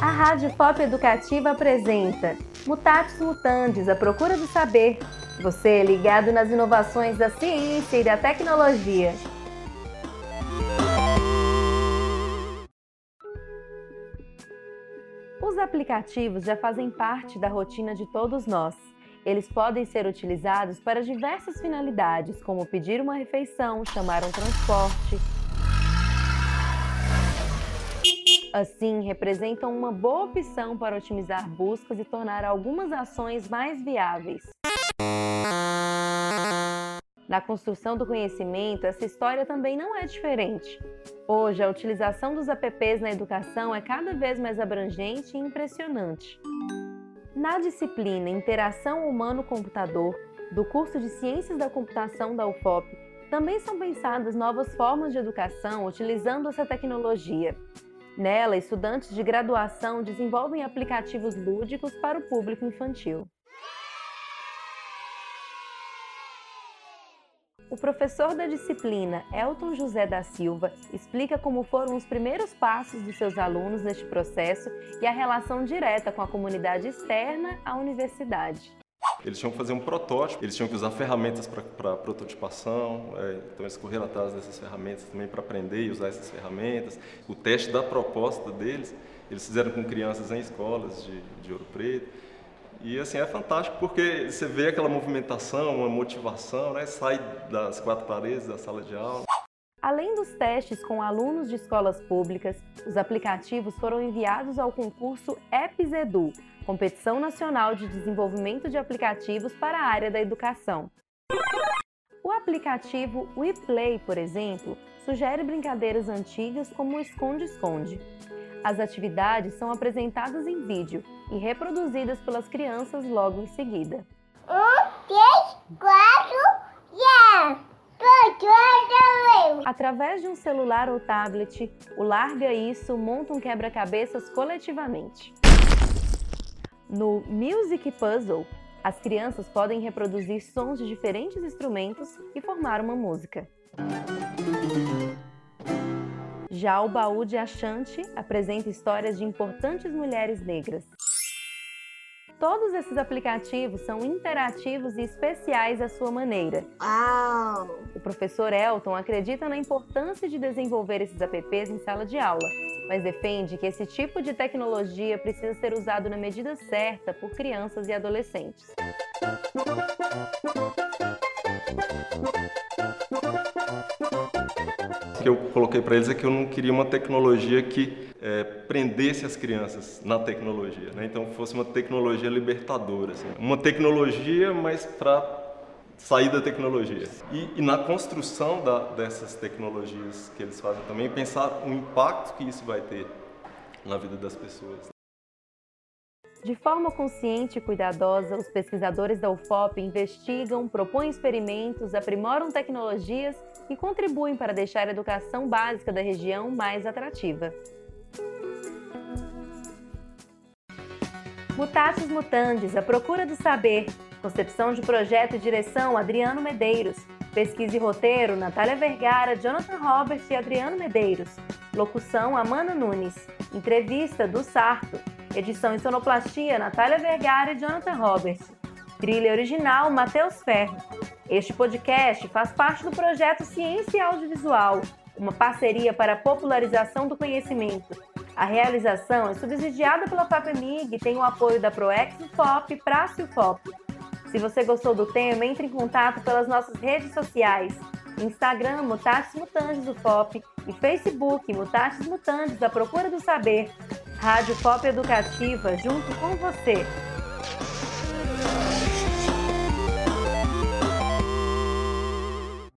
A Rádio Pop Educativa apresenta Mutatis Mutandis, a procura do saber. Você é ligado nas inovações da ciência e da tecnologia. Os aplicativos já fazem parte da rotina de todos nós. Eles podem ser utilizados para diversas finalidades, como pedir uma refeição, chamar um transporte. Assim, representam uma boa opção para otimizar buscas e tornar algumas ações mais viáveis. Na construção do conhecimento, essa história também não é diferente. Hoje, a utilização dos apps na educação é cada vez mais abrangente e impressionante. Na disciplina Interação Humano-Computador, do curso de Ciências da Computação da UFOP, também são pensadas novas formas de educação utilizando essa tecnologia. Nela, estudantes de graduação desenvolvem aplicativos lúdicos para o público infantil. O professor da disciplina, Elton José da Silva, explica como foram os primeiros passos dos seus alunos neste processo e a relação direta com a comunidade externa à universidade. Eles tinham que fazer um protótipo, eles tinham que usar ferramentas para prototipação, é, então eles correram atrás dessas ferramentas também para aprender e usar essas ferramentas. O teste da proposta deles, eles fizeram com crianças em escolas de, de Ouro Preto. E assim, é fantástico porque você vê aquela movimentação, uma motivação, né? sai das quatro paredes da sala de aula. Além dos testes com alunos de escolas públicas, os aplicativos foram enviados ao concurso EPSEDU, Competição Nacional de Desenvolvimento de Aplicativos para a área da educação. O aplicativo WePlay, por exemplo, sugere brincadeiras antigas como o esconde-esconde. As atividades são apresentadas em vídeo e reproduzidas pelas crianças logo em seguida. Um, três, quatro, yeah! Através de um celular ou tablet, o Larga Isso monta um quebra-cabeças coletivamente. No Music Puzzle, as crianças podem reproduzir sons de diferentes instrumentos e formar uma música. Já o Baú de Achante apresenta histórias de importantes mulheres negras. Todos esses aplicativos são interativos e especiais à sua maneira. Uau! O professor Elton acredita na importância de desenvolver esses apps em sala de aula, mas defende que esse tipo de tecnologia precisa ser usado na medida certa por crianças e adolescentes. O que eu coloquei para eles é que eu não queria uma tecnologia que é, prendesse as crianças na tecnologia, né? então fosse uma tecnologia libertadora, assim. uma tecnologia, mas para sair da tecnologia. E, e na construção da, dessas tecnologias que eles fazem também, pensar o impacto que isso vai ter na vida das pessoas. De forma consciente e cuidadosa, os pesquisadores da UFOP investigam, propõem experimentos, aprimoram tecnologias e contribuem para deixar a educação básica da região mais atrativa. Mutatis Mutandis, a procura do saber. Concepção de projeto e direção, Adriano Medeiros. Pesquisa e roteiro, Natália Vergara, Jonathan Roberts e Adriano Medeiros. Locução, Amanda Nunes. Entrevista, do Sarto. Edição e sonoplastia, Natália Vergara e Jonathan Roberts. Trilha original, Matheus Ferro. Este podcast faz parte do projeto Ciência Audiovisual, uma parceria para a popularização do conhecimento. A realização é subsidiada pela FAPEMIG e tem o apoio da ProEx FOP, Praça FOP. Se você gostou do tema, entre em contato pelas nossas redes sociais. Instagram, Mutatis Mutandis do FOP e Facebook, Mutatis Mutandis, da Procura do Saber. Rádio Pop Educativa, junto com você.